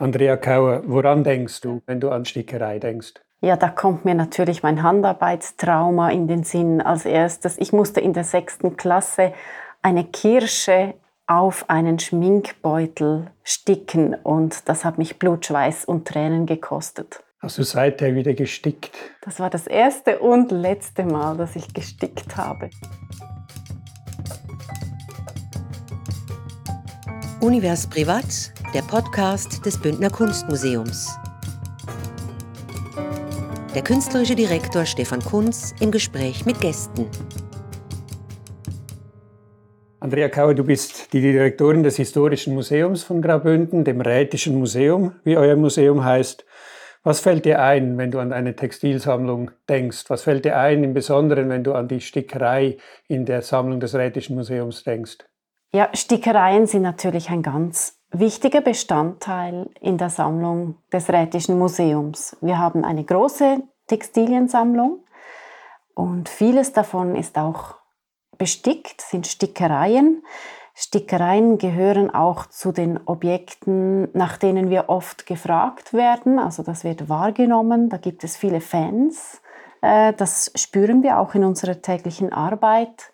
Andrea Kauer, woran denkst du, wenn du an Stickerei denkst? Ja, da kommt mir natürlich mein Handarbeitstrauma in den Sinn als erstes. Ich musste in der sechsten Klasse eine Kirsche auf einen Schminkbeutel sticken und das hat mich Blutschweiß und Tränen gekostet. Hast du seither wieder gestickt? Das war das erste und letzte Mal, dass ich gestickt habe. Univers Privat, der Podcast des Bündner Kunstmuseums. Der künstlerische Direktor Stefan Kunz im Gespräch mit Gästen. Andrea Kauer, du bist die Direktorin des Historischen Museums von Graubünden, dem Rätischen Museum, wie euer Museum heißt. Was fällt dir ein, wenn du an eine Textilsammlung denkst? Was fällt dir ein, im Besonderen, wenn du an die Stickerei in der Sammlung des Rätischen Museums denkst? Ja, Stickereien sind natürlich ein ganz wichtiger Bestandteil in der Sammlung des Rätischen Museums. Wir haben eine große Textiliensammlung und vieles davon ist auch bestickt, sind Stickereien. Stickereien gehören auch zu den Objekten, nach denen wir oft gefragt werden. Also das wird wahrgenommen, da gibt es viele Fans. Äh, das spüren wir auch in unserer täglichen Arbeit.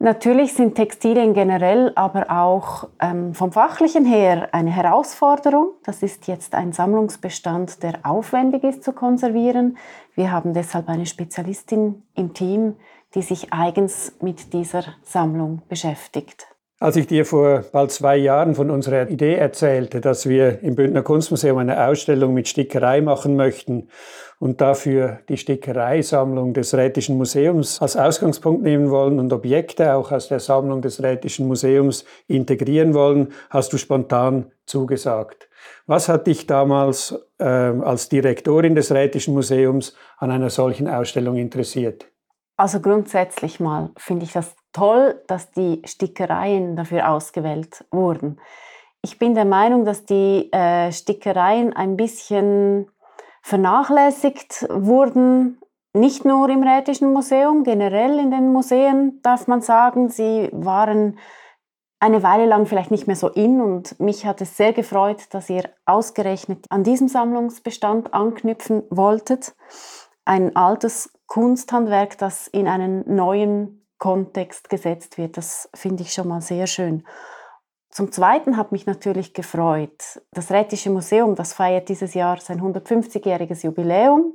Natürlich sind Textilien generell aber auch ähm, vom fachlichen her eine Herausforderung. Das ist jetzt ein Sammlungsbestand, der aufwendig ist zu konservieren. Wir haben deshalb eine Spezialistin im Team, die sich eigens mit dieser Sammlung beschäftigt. Als ich dir vor bald zwei Jahren von unserer Idee erzählte, dass wir im Bündner Kunstmuseum eine Ausstellung mit Stickerei machen möchten und dafür die Stickereisammlung des Rätischen Museums als Ausgangspunkt nehmen wollen und Objekte auch aus der Sammlung des Rätischen Museums integrieren wollen, hast du spontan zugesagt. Was hat dich damals äh, als Direktorin des Rätischen Museums an einer solchen Ausstellung interessiert? Also grundsätzlich mal finde ich das toll, dass die Stickereien dafür ausgewählt wurden. Ich bin der Meinung, dass die äh, Stickereien ein bisschen vernachlässigt wurden, nicht nur im Rätischen Museum, generell in den Museen darf man sagen, sie waren eine Weile lang vielleicht nicht mehr so in und mich hat es sehr gefreut, dass ihr ausgerechnet an diesem Sammlungsbestand anknüpfen wolltet. Ein altes Kunsthandwerk, das in einen neuen Kontext gesetzt wird. Das finde ich schon mal sehr schön. Zum Zweiten hat mich natürlich gefreut, das Rätische Museum, das feiert dieses Jahr sein 150-jähriges Jubiläum.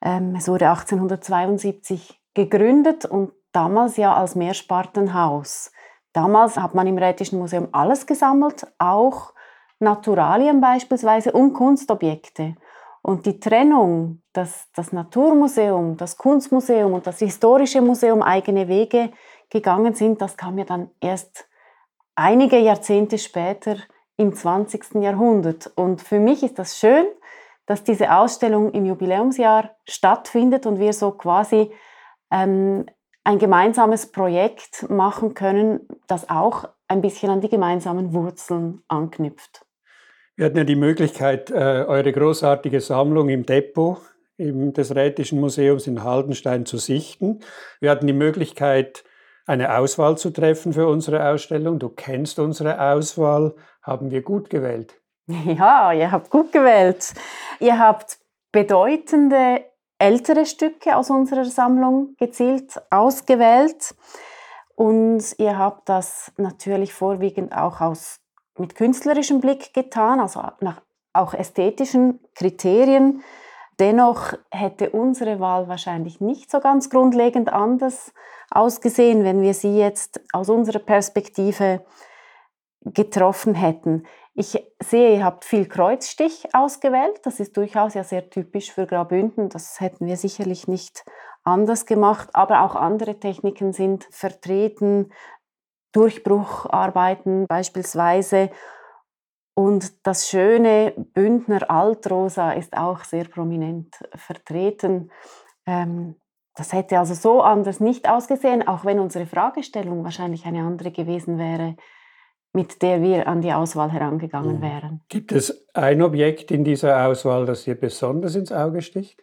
Ähm, es wurde 1872 gegründet und damals ja als Mehrspartenhaus. Damals hat man im Rätischen Museum alles gesammelt, auch Naturalien beispielsweise und Kunstobjekte. Und die Trennung, dass das Naturmuseum, das Kunstmuseum und das Historische Museum eigene Wege gegangen sind, das kam ja dann erst einige Jahrzehnte später im 20. Jahrhundert. Und für mich ist das schön, dass diese Ausstellung im Jubiläumsjahr stattfindet und wir so quasi ähm, ein gemeinsames Projekt machen können, das auch ein bisschen an die gemeinsamen Wurzeln anknüpft. Wir hatten ja die Möglichkeit, äh, eure großartige Sammlung im Depot des Rätischen Museums in Haldenstein zu sichten. Wir hatten die Möglichkeit, eine Auswahl zu treffen für unsere Ausstellung. Du kennst unsere Auswahl. Haben wir gut gewählt? Ja, ihr habt gut gewählt. Ihr habt bedeutende ältere Stücke aus unserer Sammlung gezielt ausgewählt. Und ihr habt das natürlich vorwiegend auch aus mit künstlerischem Blick getan, also nach auch ästhetischen Kriterien. Dennoch hätte unsere Wahl wahrscheinlich nicht so ganz grundlegend anders ausgesehen, wenn wir sie jetzt aus unserer Perspektive getroffen hätten. Ich sehe, ihr habt viel Kreuzstich ausgewählt. Das ist durchaus ja sehr typisch für Graubünden. Das hätten wir sicherlich nicht anders gemacht. Aber auch andere Techniken sind vertreten. Durchbrucharbeiten beispielsweise. Und das schöne Bündner Altrosa ist auch sehr prominent vertreten. Ähm, das hätte also so anders nicht ausgesehen, auch wenn unsere Fragestellung wahrscheinlich eine andere gewesen wäre, mit der wir an die Auswahl herangegangen mhm. wären. Gibt es ein Objekt in dieser Auswahl, das dir besonders ins Auge sticht?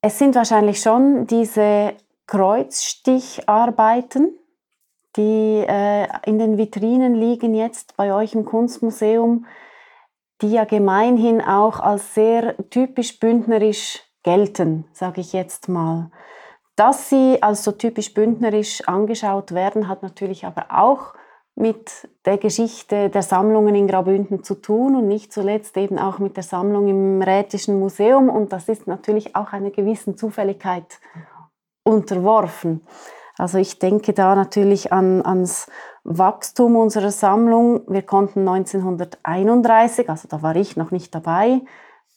Es sind wahrscheinlich schon diese Kreuzsticharbeiten, die äh, in den Vitrinen liegen jetzt bei euch im Kunstmuseum. die ja gemeinhin auch als sehr typisch bündnerisch gelten, sage ich jetzt mal. Dass sie als so typisch bündnerisch angeschaut werden, hat natürlich aber auch mit der Geschichte der Sammlungen in Graubünden zu tun und nicht zuletzt eben auch mit der Sammlung im Rätischen Museum. Und das ist natürlich auch einer gewissen Zufälligkeit unterworfen. Also ich denke da natürlich an, ans Wachstum unserer Sammlung. Wir konnten 1931, also da war ich noch nicht dabei,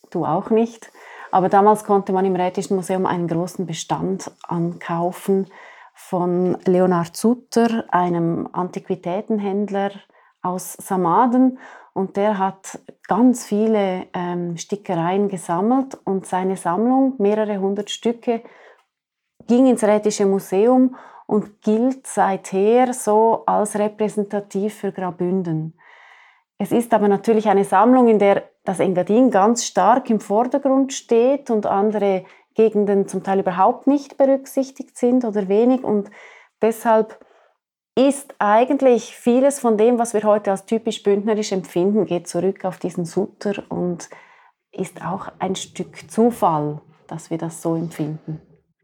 du auch nicht, aber damals konnte man im Rätischen Museum einen großen Bestand ankaufen von Leonard Sutter, einem Antiquitätenhändler aus Samaden. Und der hat ganz viele ähm, Stickereien gesammelt und seine Sammlung, mehrere hundert Stücke, ging ins Rätische Museum und gilt seither so als repräsentativ für Graubünden. Es ist aber natürlich eine Sammlung, in der das Engadin ganz stark im Vordergrund steht und andere Gegenden zum Teil überhaupt nicht berücksichtigt sind oder wenig. Und deshalb ist eigentlich vieles von dem, was wir heute als typisch bündnerisch empfinden, geht zurück auf diesen Sutter und ist auch ein Stück Zufall, dass wir das so empfinden.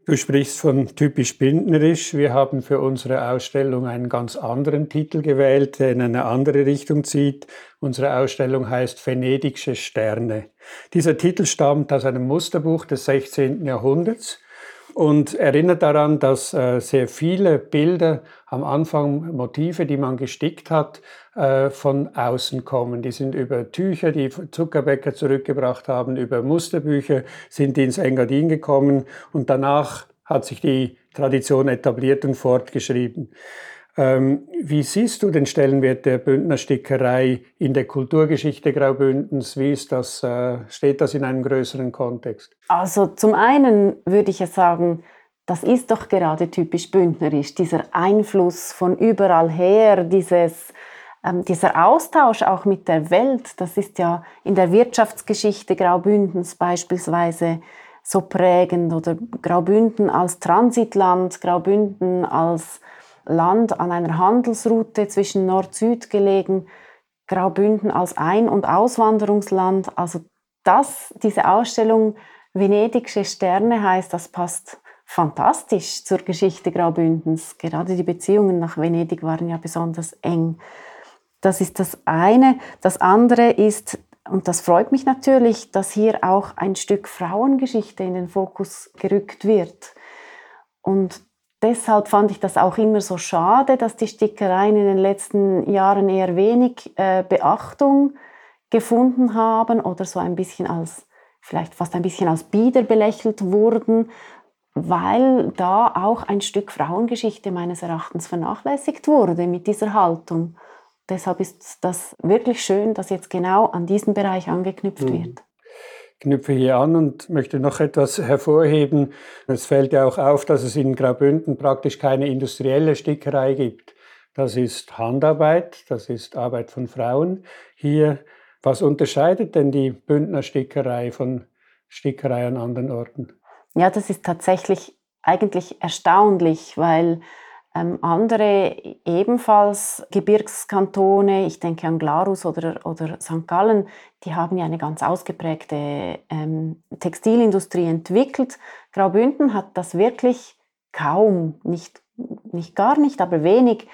Du sprichst von typisch bündnerisch. Wir haben für unsere Ausstellung einen ganz anderen Titel gewählt, der in eine andere Richtung zieht. Unsere Ausstellung heißt Venedigsche Sterne. Dieser Titel stammt aus einem Musterbuch des 16. Jahrhunderts und erinnert daran, dass äh, sehr viele Bilder am Anfang, Motive, die man gestickt hat, äh, von außen kommen. Die sind über Tücher, die Zuckerbäcker zurückgebracht haben, über Musterbücher sind die ins Engadin gekommen und danach hat sich die Tradition etabliert und fortgeschrieben. Ähm, wie siehst du den Stellenwert der Bündnerstickerei in der Kulturgeschichte Graubündens? Wie ist das, äh, steht das in einem größeren Kontext? Also zum einen würde ich ja sagen, das ist doch gerade typisch bündnerisch, dieser Einfluss von überall her, dieses, ähm, dieser Austausch auch mit der Welt. Das ist ja in der Wirtschaftsgeschichte Graubündens beispielsweise so prägend oder Graubünden als Transitland, Graubünden als Land an einer Handelsroute zwischen Nord-Süd gelegen, Graubünden als Ein- und Auswanderungsland. Also das, diese Ausstellung Venedigsche Sterne heißt, das passt fantastisch zur Geschichte Graubündens. Gerade die Beziehungen nach Venedig waren ja besonders eng. Das ist das eine. Das andere ist, und das freut mich natürlich, dass hier auch ein Stück Frauengeschichte in den Fokus gerückt wird. Und deshalb fand ich das auch immer so schade, dass die Stickereien in den letzten Jahren eher wenig äh, Beachtung gefunden haben oder so ein bisschen als, vielleicht fast ein bisschen als Bieder belächelt wurden, weil da auch ein Stück Frauengeschichte meines Erachtens vernachlässigt wurde mit dieser Haltung. Deshalb ist das wirklich schön, dass jetzt genau an diesen Bereich angeknüpft mhm. wird knüpfe hier an und möchte noch etwas hervorheben. Es fällt ja auch auf, dass es in Graubünden praktisch keine industrielle Stickerei gibt. Das ist Handarbeit, das ist Arbeit von Frauen. Hier, was unterscheidet denn die Bündner Stickerei von Stickerei an anderen Orten? Ja, das ist tatsächlich eigentlich erstaunlich, weil ähm, andere ebenfalls Gebirgskantone, ich denke an Glarus oder, oder St. Gallen, die haben ja eine ganz ausgeprägte ähm, Textilindustrie entwickelt. Graubünden hat das wirklich kaum, nicht, nicht gar nicht, aber wenig.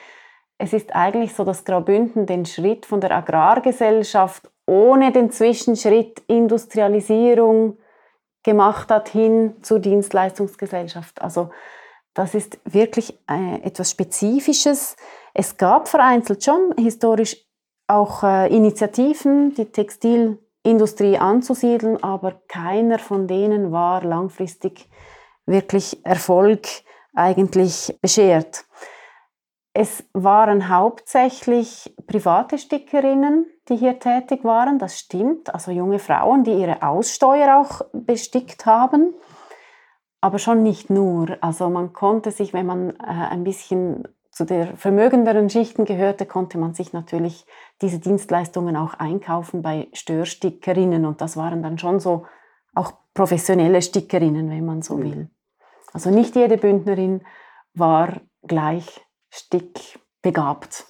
Es ist eigentlich so, dass Graubünden den Schritt von der Agrargesellschaft ohne den Zwischenschritt Industrialisierung gemacht hat hin zur Dienstleistungsgesellschaft. Also das ist wirklich äh, etwas Spezifisches. Es gab vereinzelt schon historisch auch äh, Initiativen, die Textilindustrie anzusiedeln, aber keiner von denen war langfristig wirklich Erfolg eigentlich beschert. Es waren hauptsächlich private Stickerinnen, die hier tätig waren, das stimmt, also junge Frauen, die ihre Aussteuer auch bestickt haben aber schon nicht nur. Also man konnte sich, wenn man äh, ein bisschen zu der vermögenderen Schichten gehörte, konnte man sich natürlich diese Dienstleistungen auch einkaufen bei Störstickerinnen und das waren dann schon so auch professionelle Stickerinnen, wenn man so mhm. will. Also nicht jede Bündnerin war gleich stickbegabt.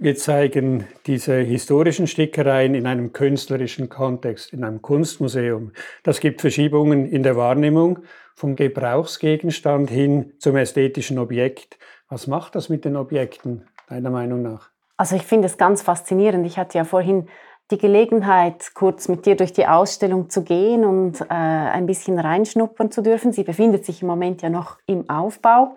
Wir zeigen diese historischen Stickereien in einem künstlerischen Kontext, in einem Kunstmuseum. Das gibt Verschiebungen in der Wahrnehmung vom Gebrauchsgegenstand hin zum ästhetischen Objekt. Was macht das mit den Objekten, deiner Meinung nach? Also ich finde es ganz faszinierend. Ich hatte ja vorhin die Gelegenheit, kurz mit dir durch die Ausstellung zu gehen und äh, ein bisschen reinschnuppern zu dürfen. Sie befindet sich im Moment ja noch im Aufbau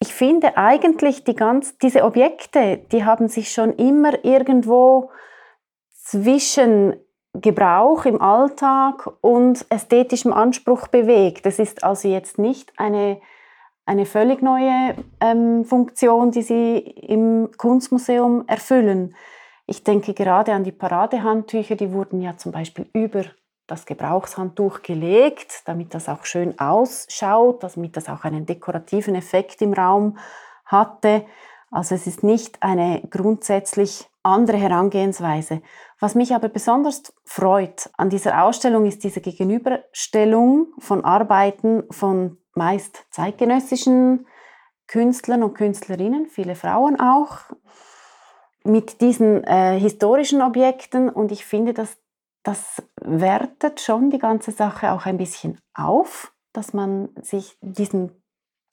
ich finde eigentlich die ganz, diese Objekte, die haben sich schon immer irgendwo zwischen Gebrauch im Alltag und ästhetischem Anspruch bewegt. Das ist also jetzt nicht eine, eine völlig neue ähm, Funktion, die sie im Kunstmuseum erfüllen. Ich denke gerade an die Paradehandtücher, die wurden ja zum Beispiel über das Gebrauchshandtuch gelegt, damit das auch schön ausschaut, damit das auch einen dekorativen Effekt im Raum hatte. Also es ist nicht eine grundsätzlich andere Herangehensweise. Was mich aber besonders freut an dieser Ausstellung ist diese Gegenüberstellung von Arbeiten von meist zeitgenössischen Künstlern und Künstlerinnen, viele Frauen auch, mit diesen äh, historischen Objekten. Und ich finde, dass das wertet schon die ganze Sache auch ein bisschen auf, dass man sich diesen,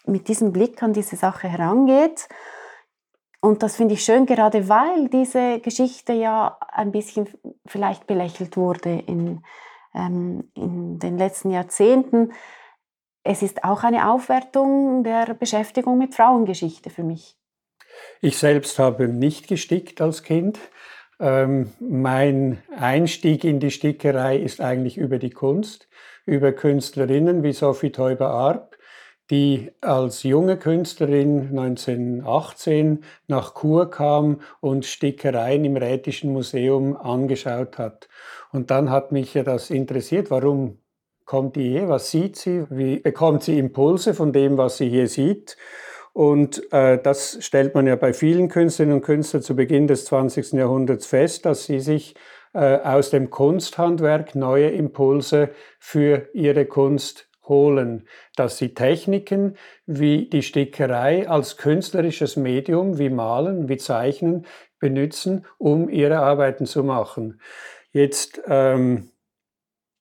mit diesem Blick an diese Sache herangeht. Und das finde ich schön, gerade weil diese Geschichte ja ein bisschen vielleicht belächelt wurde in, ähm, in den letzten Jahrzehnten. Es ist auch eine Aufwertung der Beschäftigung mit Frauengeschichte für mich. Ich selbst habe nicht gestickt als Kind. Ähm, mein Einstieg in die Stickerei ist eigentlich über die Kunst, über Künstlerinnen wie Sophie Teuber-Arp, die als junge Künstlerin 1918 nach Chur kam und Stickereien im Rätischen Museum angeschaut hat. Und dann hat mich ja das interessiert, warum kommt die hier, was sieht sie, wie bekommt sie Impulse von dem, was sie hier sieht. Und äh, das stellt man ja bei vielen Künstlerinnen und Künstlern zu Beginn des 20. Jahrhunderts fest, dass sie sich äh, aus dem Kunsthandwerk neue Impulse für ihre Kunst holen, dass sie Techniken wie die Stickerei als künstlerisches Medium, wie Malen, wie Zeichnen benutzen, um ihre Arbeiten zu machen. Jetzt ähm,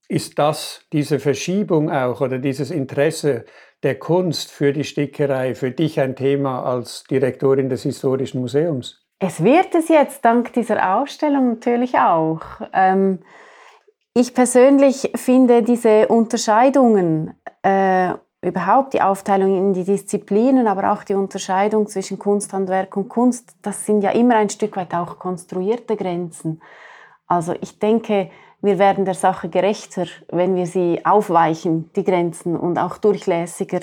ist das, diese Verschiebung auch oder dieses Interesse der Kunst für die Stickerei für dich ein Thema als Direktorin des Historischen Museums? Es wird es jetzt dank dieser Ausstellung natürlich auch. Ähm, ich persönlich finde diese Unterscheidungen, äh, überhaupt die Aufteilung in die Disziplinen, aber auch die Unterscheidung zwischen Kunsthandwerk und Kunst, das sind ja immer ein Stück weit auch konstruierte Grenzen. Also ich denke, wir werden der Sache gerechter, wenn wir sie aufweichen, die Grenzen, und auch durchlässiger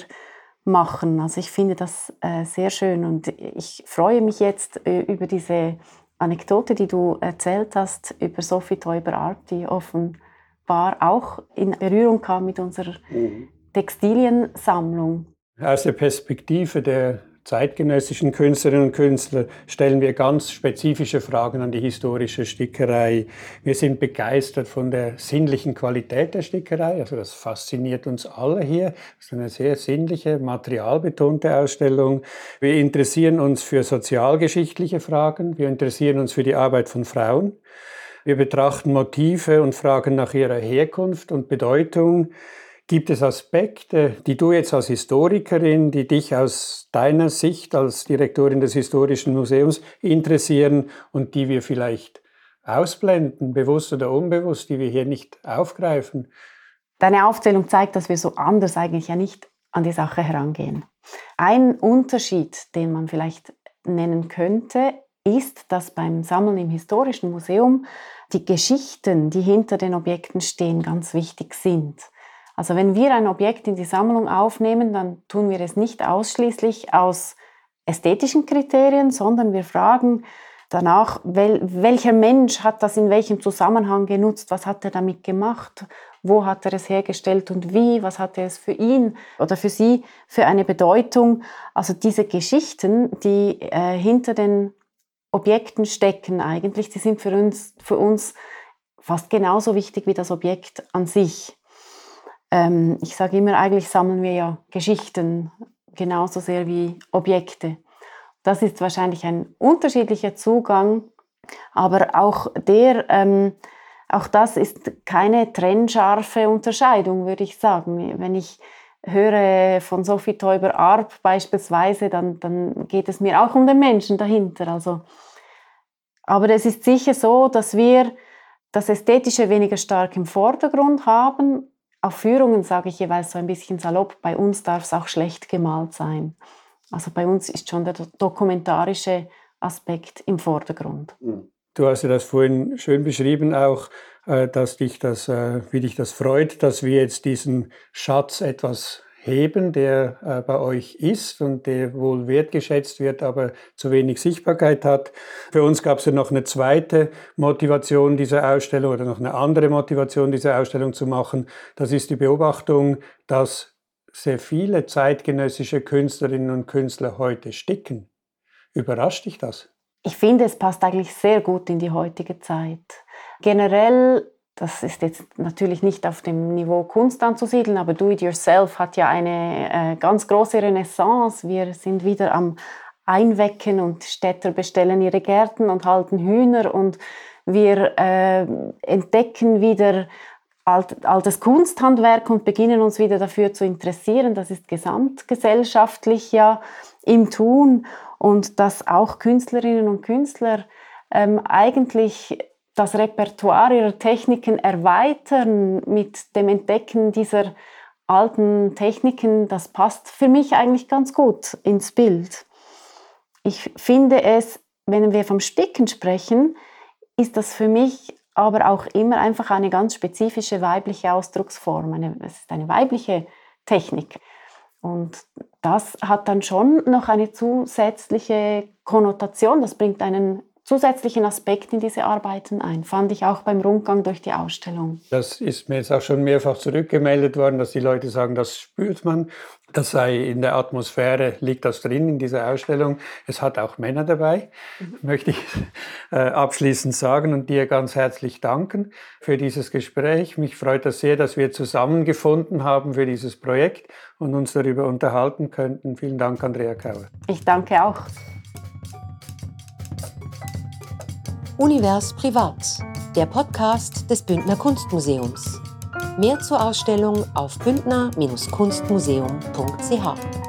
machen. Also ich finde das äh, sehr schön und ich freue mich jetzt äh, über diese Anekdote, die du erzählt hast, über Sophie Teuber-Art, die offenbar auch in Berührung kam mit unserer mhm. Textiliensammlung. Aus der Perspektive der zeitgenössischen Künstlerinnen und Künstler stellen wir ganz spezifische Fragen an die historische Stickerei. Wir sind begeistert von der sinnlichen Qualität der Stickerei, also das fasziniert uns alle hier. Das ist eine sehr sinnliche, materialbetonte Ausstellung. Wir interessieren uns für sozialgeschichtliche Fragen, wir interessieren uns für die Arbeit von Frauen. Wir betrachten Motive und fragen nach ihrer Herkunft und Bedeutung. Gibt es Aspekte, die du jetzt als Historikerin, die dich aus deiner Sicht als Direktorin des Historischen Museums interessieren und die wir vielleicht ausblenden, bewusst oder unbewusst, die wir hier nicht aufgreifen? Deine Aufzählung zeigt, dass wir so anders eigentlich ja nicht an die Sache herangehen. Ein Unterschied, den man vielleicht nennen könnte, ist, dass beim Sammeln im Historischen Museum die Geschichten, die hinter den Objekten stehen, ganz wichtig sind. Also wenn wir ein Objekt in die Sammlung aufnehmen, dann tun wir es nicht ausschließlich aus ästhetischen Kriterien, sondern wir fragen danach, wel, welcher Mensch hat das in welchem Zusammenhang genutzt, was hat er damit gemacht, wo hat er es hergestellt und wie, was hat er es für ihn oder für sie für eine Bedeutung. Also diese Geschichten, die äh, hinter den Objekten stecken eigentlich, die sind für uns, für uns fast genauso wichtig wie das Objekt an sich. Ähm, ich sage immer, eigentlich sammeln wir ja Geschichten genauso sehr wie Objekte. Das ist wahrscheinlich ein unterschiedlicher Zugang, aber auch der, ähm, auch das ist keine trennscharfe Unterscheidung, würde ich sagen. Wenn ich höre von Sophie Teuber-Arp beispielsweise, dann, dann geht es mir auch um den Menschen dahinter. Also, aber es ist sicher so, dass wir das Ästhetische weniger stark im Vordergrund haben. Auf Führungen sage ich jeweils so ein bisschen salopp, bei uns darf es auch schlecht gemalt sein. Also bei uns ist schon der dokumentarische Aspekt im Vordergrund. Hm. Du hast ja das vorhin schön beschrieben, auch, äh, dass dich das, äh, wie dich das freut, dass wir jetzt diesen Schatz etwas heben, der äh, bei euch ist und der wohl wertgeschätzt wird, aber zu wenig Sichtbarkeit hat. Für uns gab es ja noch eine zweite Motivation dieser Ausstellung oder noch eine andere Motivation dieser Ausstellung zu machen. Das ist die Beobachtung, dass sehr viele zeitgenössische Künstlerinnen und Künstler heute sticken. Überrascht dich das? Ich finde, es passt eigentlich sehr gut in die heutige Zeit. Generell, das ist jetzt natürlich nicht auf dem Niveau Kunst anzusiedeln, aber Do-it-yourself hat ja eine äh, ganz große Renaissance. Wir sind wieder am Einwecken und Städter bestellen ihre Gärten und halten Hühner und wir äh, entdecken wieder alt, altes Kunsthandwerk und beginnen uns wieder dafür zu interessieren. Das ist gesamtgesellschaftlich ja im Tun und dass auch Künstlerinnen und Künstler ähm, eigentlich das Repertoire ihrer Techniken erweitern mit dem Entdecken dieser alten Techniken, das passt für mich eigentlich ganz gut ins Bild. Ich finde es, wenn wir vom Sticken sprechen, ist das für mich aber auch immer einfach eine ganz spezifische weibliche Ausdrucksform. Eine, es ist eine weibliche Technik. Und das hat dann schon noch eine zusätzliche Konnotation, das bringt einen zusätzlichen Aspekt in diese Arbeiten ein. Fand ich auch beim Rundgang durch die Ausstellung. Das ist mir jetzt auch schon mehrfach zurückgemeldet worden, dass die Leute sagen, das spürt man. Das sei in der Atmosphäre, liegt das drin in dieser Ausstellung. Es hat auch Männer dabei, mhm. möchte ich äh, abschließend sagen und dir ganz herzlich danken für dieses Gespräch. Mich freut das sehr, dass wir zusammengefunden haben für dieses Projekt und uns darüber unterhalten könnten. Vielen Dank, Andrea Kauer. Ich danke auch. Univers Privat, der Podcast des Bündner Kunstmuseums. Mehr zur Ausstellung auf bündner-kunstmuseum.ch.